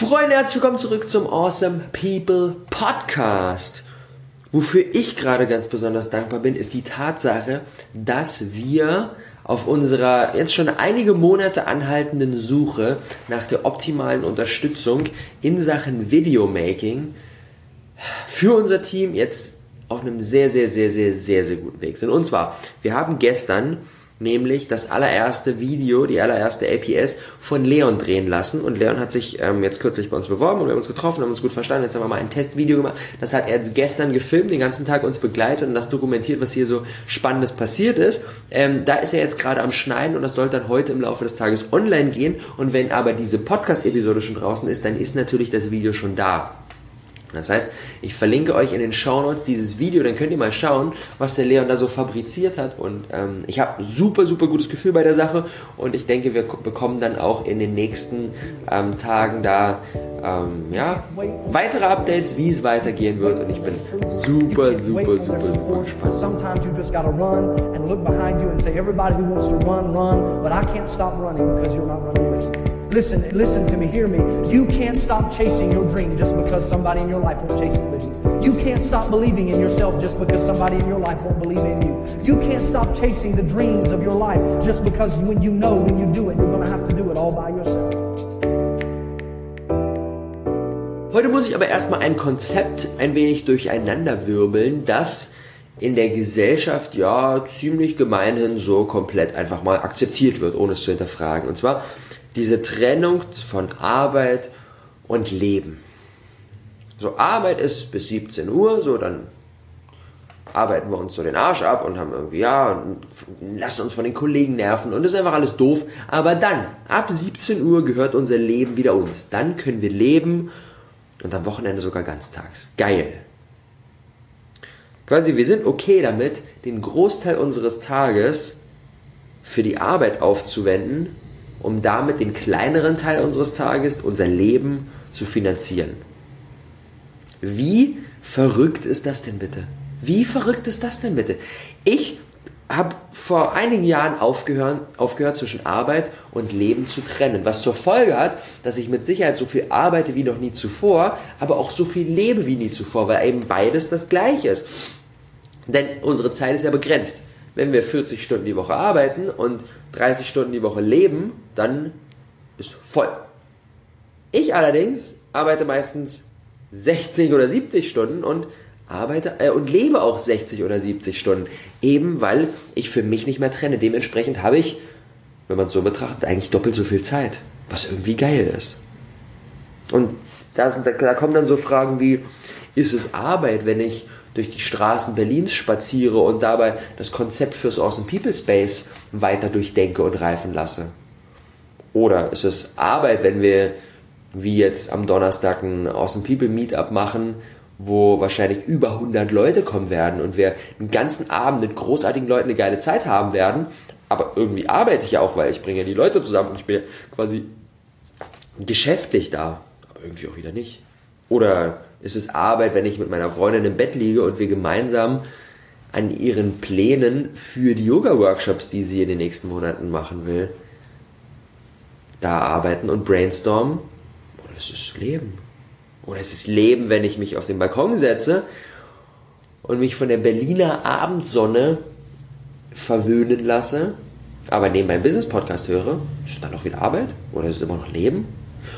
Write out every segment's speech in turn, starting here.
Freunde, herzlich willkommen zurück zum Awesome People Podcast. Wofür ich gerade ganz besonders dankbar bin, ist die Tatsache, dass wir auf unserer jetzt schon einige Monate anhaltenden Suche nach der optimalen Unterstützung in Sachen Videomaking für unser Team jetzt auf einem sehr, sehr, sehr, sehr, sehr, sehr guten Weg sind. Und zwar, wir haben gestern nämlich das allererste Video, die allererste APS von Leon drehen lassen. Und Leon hat sich ähm, jetzt kürzlich bei uns beworben und wir haben uns getroffen, haben uns gut verstanden. Jetzt haben wir mal ein Testvideo gemacht. Das hat er jetzt gestern gefilmt, den ganzen Tag uns begleitet und das dokumentiert, was hier so Spannendes passiert ist. Ähm, da ist er jetzt gerade am Schneiden und das soll dann heute im Laufe des Tages online gehen. Und wenn aber diese Podcast-Episode schon draußen ist, dann ist natürlich das Video schon da. Das heißt, ich verlinke euch in den Show Notes dieses Video, dann könnt ihr mal schauen, was der Leon da so fabriziert hat. Und ähm, ich habe super, super gutes Gefühl bei der Sache und ich denke, wir bekommen dann auch in den nächsten ähm, Tagen da ähm, ja, weitere Updates, wie es weitergehen wird. Und ich bin super, super, super, super gespannt. Sometimes you just gotta run and look behind you everybody who wants to run, run, but I can't stop running because you're not running with. Listen, listen to me, hear me. You can't stop chasing your dream just because somebody in your life won't chase it with you. You can't stop believing in yourself just because somebody in your life won't believe in you. You can't stop chasing the dreams of your life just because when you know when you do it, you're going to have to do it all by yourself. Heute muss ich aber erstmal ein Konzept ein wenig durcheinanderwirbeln, das in der Gesellschaft ja ziemlich gemeinhin so komplett einfach mal akzeptiert wird, ohne es zu hinterfragen. Und zwar diese Trennung von Arbeit und Leben. So, Arbeit ist bis 17 Uhr, so dann arbeiten wir uns so den Arsch ab und haben irgendwie, ja, und lassen uns von den Kollegen nerven und ist einfach alles doof. Aber dann, ab 17 Uhr gehört unser Leben wieder uns. Dann können wir leben und am Wochenende sogar ganztags. Geil. Quasi, wir sind okay damit, den Großteil unseres Tages für die Arbeit aufzuwenden um damit den kleineren Teil unseres Tages, unser Leben zu finanzieren. Wie verrückt ist das denn bitte? Wie verrückt ist das denn bitte? Ich habe vor einigen Jahren aufgehört, aufgehört, zwischen Arbeit und Leben zu trennen, was zur Folge hat, dass ich mit Sicherheit so viel arbeite wie noch nie zuvor, aber auch so viel lebe wie nie zuvor, weil eben beides das gleiche ist. Denn unsere Zeit ist ja begrenzt wenn wir 40 Stunden die Woche arbeiten und 30 Stunden die Woche leben, dann ist voll. Ich allerdings arbeite meistens 60 oder 70 Stunden und arbeite äh, und lebe auch 60 oder 70 Stunden, eben weil ich für mich nicht mehr trenne. Dementsprechend habe ich, wenn man es so betrachtet, eigentlich doppelt so viel Zeit, was irgendwie geil ist. Und da, sind, da kommen dann so Fragen wie, ist es Arbeit, wenn ich durch die Straßen Berlins spaziere und dabei das Konzept fürs Awesome People Space weiter durchdenke und reifen lasse? Oder ist es Arbeit, wenn wir wie jetzt am Donnerstag ein Awesome People Meetup machen, wo wahrscheinlich über 100 Leute kommen werden und wir einen ganzen Abend mit großartigen Leuten eine geile Zeit haben werden, aber irgendwie arbeite ich ja auch, weil ich bringe die Leute zusammen und ich bin ja quasi geschäftlich da, aber irgendwie auch wieder nicht. Oder ist es Arbeit, wenn ich mit meiner Freundin im Bett liege und wir gemeinsam an ihren Plänen für die Yoga-Workshops, die sie in den nächsten Monaten machen will, da arbeiten und brainstormen? Oder ist es Leben? Oder ist es Leben, wenn ich mich auf den Balkon setze und mich von der Berliner Abendsonne verwöhnen lasse, aber neben meinem Business-Podcast höre? Ist dann auch wieder Arbeit? Oder ist es immer noch Leben?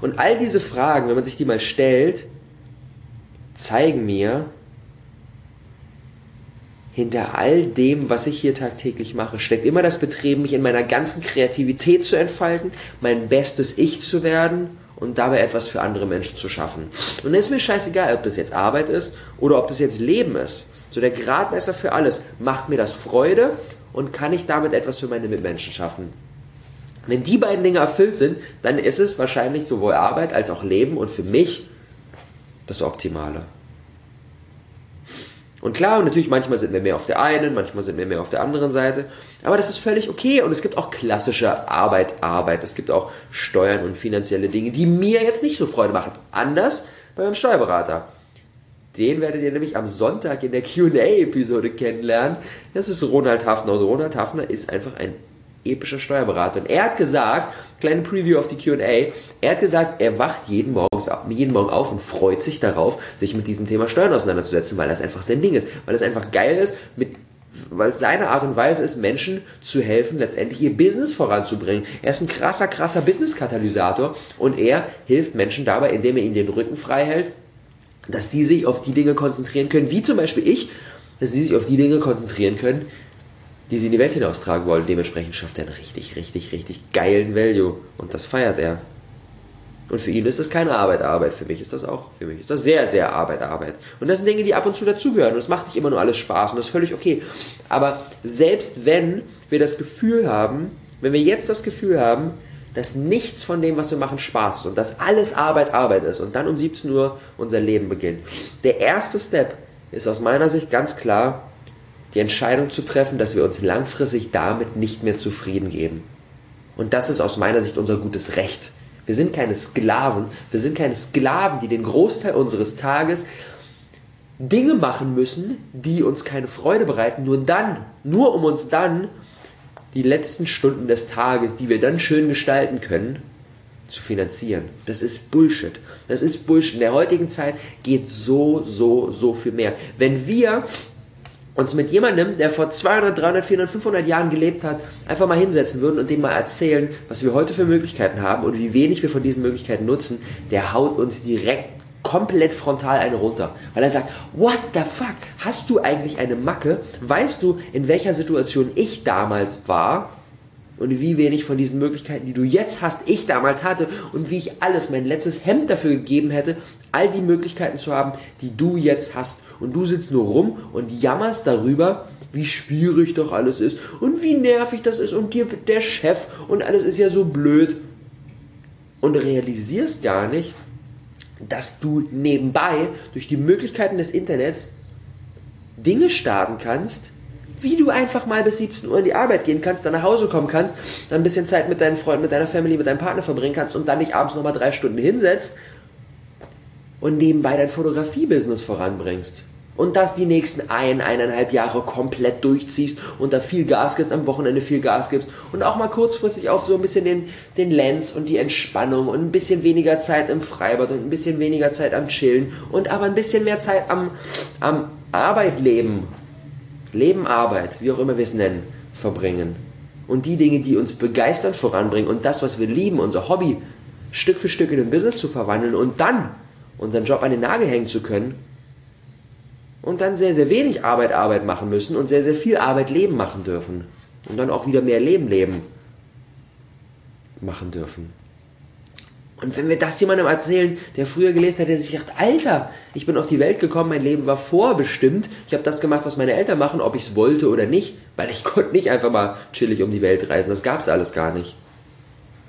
Und all diese Fragen, wenn man sich die mal stellt, zeigen mir, hinter all dem, was ich hier tagtäglich mache, steckt immer das Bestreben, mich in meiner ganzen Kreativität zu entfalten, mein bestes Ich zu werden und dabei etwas für andere Menschen zu schaffen. Und dann ist mir scheißegal, ob das jetzt Arbeit ist oder ob das jetzt Leben ist. So der Gradmesser für alles. Macht mir das Freude und kann ich damit etwas für meine Mitmenschen schaffen? Wenn die beiden Dinge erfüllt sind, dann ist es wahrscheinlich sowohl Arbeit als auch Leben und für mich das Optimale. Und klar, und natürlich manchmal sind wir mehr auf der einen, manchmal sind wir mehr auf der anderen Seite. Aber das ist völlig okay. Und es gibt auch klassische Arbeit, Arbeit. Es gibt auch Steuern und finanzielle Dinge, die mir jetzt nicht so Freude machen. Anders bei meinem Steuerberater. Den werdet ihr nämlich am Sonntag in der QA-Episode kennenlernen. Das ist Ronald Hafner. Und Ronald Hafner ist einfach ein epischer Steuerberater. Und er hat gesagt, kleine Preview auf die Q&A, er hat gesagt, er wacht jeden, Morgens, jeden Morgen auf und freut sich darauf, sich mit diesem Thema Steuern auseinanderzusetzen, weil das einfach sein Ding ist. Weil es einfach geil ist, mit weil es seine Art und Weise ist, Menschen zu helfen, letztendlich ihr Business voranzubringen. Er ist ein krasser, krasser Business-Katalysator und er hilft Menschen dabei, indem er ihnen den Rücken frei hält, dass sie sich auf die Dinge konzentrieren können, wie zum Beispiel ich, dass sie sich auf die Dinge konzentrieren können, die sie in die Welt hinaustragen wollen. Dementsprechend schafft er einen richtig, richtig, richtig geilen Value und das feiert er. Und für ihn ist das keine Arbeit, Arbeit. Für mich ist das auch. Für mich ist das sehr, sehr Arbeit, Arbeit. Und das sind Dinge, die ab und zu dazugehören. Und es macht nicht immer nur alles Spaß und das ist völlig okay. Aber selbst wenn wir das Gefühl haben, wenn wir jetzt das Gefühl haben, dass nichts von dem, was wir machen, Spaß ist und dass alles Arbeit, Arbeit ist und dann um 17 Uhr unser Leben beginnt. Der erste Step ist aus meiner Sicht ganz klar, die Entscheidung zu treffen, dass wir uns langfristig damit nicht mehr zufrieden geben. Und das ist aus meiner Sicht unser gutes Recht. Wir sind keine Sklaven. Wir sind keine Sklaven, die den Großteil unseres Tages Dinge machen müssen, die uns keine Freude bereiten, nur dann, nur um uns dann die letzten Stunden des Tages, die wir dann schön gestalten können, zu finanzieren. Das ist Bullshit. Das ist Bullshit. In der heutigen Zeit geht so, so, so viel mehr. Wenn wir uns mit jemandem, der vor 200, 300, 400, 500 Jahren gelebt hat, einfach mal hinsetzen würden und dem mal erzählen, was wir heute für Möglichkeiten haben und wie wenig wir von diesen Möglichkeiten nutzen, der haut uns direkt komplett frontal eine runter. Weil er sagt, what the fuck, hast du eigentlich eine Macke? Weißt du, in welcher Situation ich damals war? Und wie wenig von diesen Möglichkeiten, die du jetzt hast, ich damals hatte und wie ich alles, mein letztes Hemd dafür gegeben hätte, all die Möglichkeiten zu haben, die du jetzt hast. Und du sitzt nur rum und jammerst darüber, wie schwierig doch alles ist und wie nervig das ist und dir der Chef und alles ist ja so blöd. Und realisierst gar nicht, dass du nebenbei durch die Möglichkeiten des Internets Dinge starten kannst, wie du einfach mal bis 17 Uhr in die Arbeit gehen kannst, dann nach Hause kommen kannst, dann ein bisschen Zeit mit deinen Freunden, mit deiner Family, mit deinem Partner verbringen kannst und dann dich abends nochmal drei Stunden hinsetzt und nebenbei dein Fotografie-Business voranbringst. Und das die nächsten ein, eineinhalb Jahre komplett durchziehst und da viel Gas gibst, am Wochenende viel Gas gibst und auch mal kurzfristig auf so ein bisschen den, den Lens und die Entspannung und ein bisschen weniger Zeit im Freibad und ein bisschen weniger Zeit am Chillen und aber ein bisschen mehr Zeit am, am Arbeitleben Leben, Arbeit, wie auch immer wir es nennen, verbringen. Und die Dinge, die uns begeistern, voranbringen und das, was wir lieben, unser Hobby, Stück für Stück in ein Business zu verwandeln und dann unseren Job an den Nagel hängen zu können und dann sehr, sehr wenig Arbeit, Arbeit machen müssen und sehr, sehr viel Arbeit, Leben machen dürfen. Und dann auch wieder mehr Leben, Leben machen dürfen. Und wenn wir das jemandem erzählen, der früher gelebt hat, der sich sagt, Alter, ich bin auf die Welt gekommen, mein Leben war vorbestimmt, ich habe das gemacht, was meine Eltern machen, ob ich es wollte oder nicht, weil ich konnte nicht einfach mal chillig um die Welt reisen, das gab es alles gar nicht.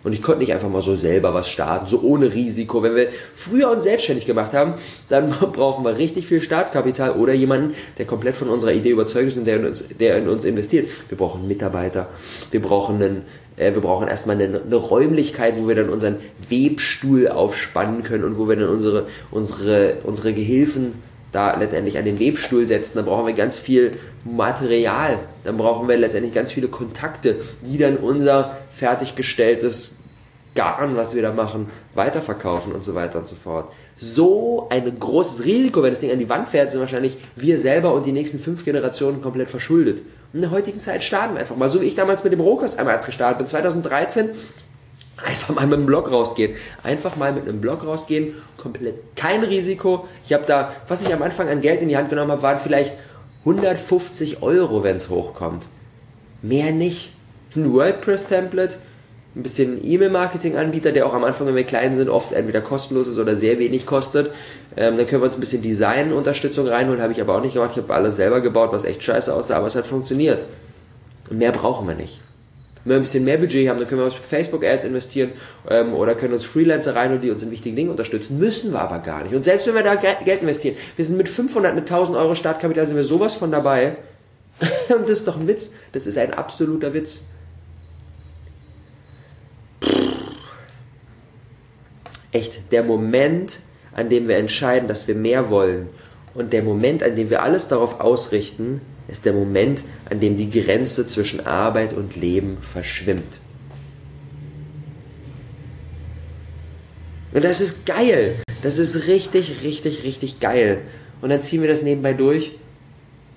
Und ich konnte nicht einfach mal so selber was starten, so ohne Risiko. Wenn wir früher uns selbstständig gemacht haben, dann brauchen wir richtig viel Startkapital oder jemanden, der komplett von unserer Idee überzeugt ist und der in uns, der in uns investiert. Wir brauchen Mitarbeiter, wir brauchen einen, äh, wir brauchen erstmal eine, eine Räumlichkeit, wo wir dann unseren Webstuhl aufspannen können und wo wir dann unsere, unsere, unsere Gehilfen da letztendlich an den Webstuhl setzen, dann brauchen wir ganz viel Material, dann brauchen wir letztendlich ganz viele Kontakte, die dann unser fertiggestelltes Garn, was wir da machen, weiterverkaufen und so weiter und so fort. So ein großes Risiko, wenn das Ding an die Wand fährt, sind wahrscheinlich wir selber und die nächsten fünf Generationen komplett verschuldet. In der heutigen Zeit starten wir einfach mal, so wie ich damals mit dem Rohkost einmal als gestartet bin, 2013, einfach mal mit einem Blog rausgehen. Einfach mal mit einem Blog rausgehen, komplett kein Risiko. Ich habe da, was ich am Anfang an Geld in die Hand genommen habe, waren vielleicht 150 Euro, wenn es hochkommt. Mehr nicht. Ein WordPress-Template, ein bisschen E-Mail-Marketing-Anbieter, der auch am Anfang, wenn wir klein sind, oft entweder kostenlos ist oder sehr wenig kostet. Ähm, dann können wir uns ein bisschen Design-Unterstützung reinholen, habe ich aber auch nicht gemacht. Ich habe alles selber gebaut, was echt scheiße aussah, aber es hat funktioniert. Und mehr brauchen wir nicht. Wenn wir ein bisschen mehr Budget haben, dann können wir was für Facebook-Ads investieren ähm, oder können uns Freelancer reinholen, die uns in wichtigen Dingen unterstützen. Müssen wir aber gar nicht. Und selbst wenn wir da Geld investieren, wir sind mit 500, mit 1000 Euro Startkapital, sind wir sowas von dabei. Und das ist doch ein Witz. Das ist ein absoluter Witz. echt der Moment, an dem wir entscheiden, dass wir mehr wollen und der Moment, an dem wir alles darauf ausrichten, ist der Moment, an dem die Grenze zwischen Arbeit und Leben verschwimmt. Und das ist geil. Das ist richtig, richtig, richtig geil. Und dann ziehen wir das nebenbei durch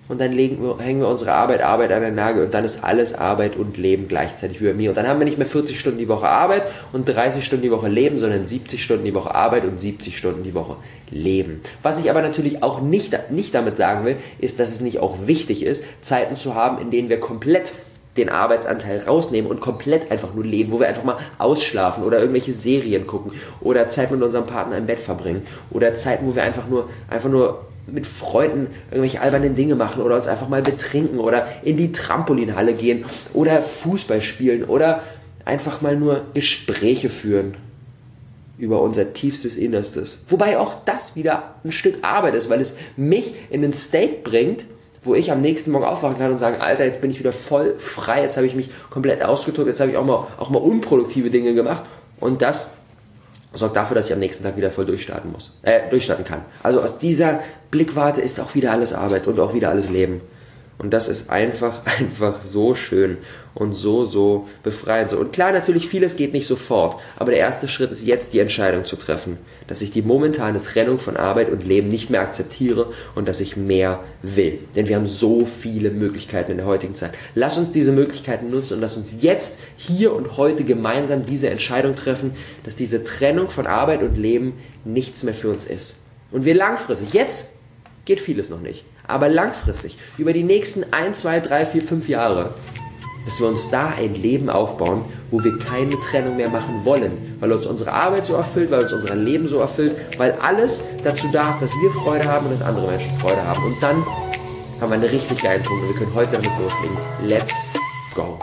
und dann legen wir, hängen wir unsere Arbeit, Arbeit an den Nagel und dann ist alles Arbeit und Leben gleichzeitig wie bei mir. Und dann haben wir nicht mehr 40 Stunden die Woche Arbeit und 30 Stunden die Woche Leben, sondern 70 Stunden die Woche Arbeit und 70 Stunden die Woche Leben. Was ich aber natürlich auch nicht, nicht damit sagen will, ist, dass es nicht auch wichtig ist, Zeiten zu haben, in denen wir komplett den Arbeitsanteil rausnehmen und komplett einfach nur leben, wo wir einfach mal ausschlafen oder irgendwelche Serien gucken oder Zeit mit unserem Partner im Bett verbringen oder Zeiten, wo wir einfach nur, einfach nur mit Freunden irgendwelche albernen Dinge machen oder uns einfach mal betrinken oder in die Trampolinhalle gehen oder Fußball spielen oder einfach mal nur Gespräche führen über unser tiefstes Innerstes. Wobei auch das wieder ein Stück Arbeit ist, weil es mich in den State bringt, wo ich am nächsten Morgen aufwachen kann und sagen, Alter, jetzt bin ich wieder voll frei, jetzt habe ich mich komplett ausgetobt, jetzt habe ich auch mal, auch mal unproduktive Dinge gemacht und das sorgt dafür, dass ich am nächsten Tag wieder voll durchstarten muss, äh, durchstarten kann. Also aus dieser Blickwarte ist auch wieder alles Arbeit und auch wieder alles Leben. Und das ist einfach, einfach so schön und so, so befreiend. Und klar, natürlich, vieles geht nicht sofort. Aber der erste Schritt ist jetzt die Entscheidung zu treffen, dass ich die momentane Trennung von Arbeit und Leben nicht mehr akzeptiere und dass ich mehr will. Denn wir haben so viele Möglichkeiten in der heutigen Zeit. Lass uns diese Möglichkeiten nutzen und lass uns jetzt, hier und heute gemeinsam diese Entscheidung treffen, dass diese Trennung von Arbeit und Leben nichts mehr für uns ist. Und wir langfristig, jetzt geht vieles noch nicht. Aber langfristig, über die nächsten 1, 2, 3, 4, 5 Jahre, dass wir uns da ein Leben aufbauen, wo wir keine Trennung mehr machen wollen, weil uns unsere Arbeit so erfüllt, weil uns unser Leben so erfüllt, weil alles dazu da ist, dass wir Freude haben und dass andere Menschen Freude haben. Und dann haben wir einen richtig geilen Punkt und wir können heute damit loslegen. Let's go!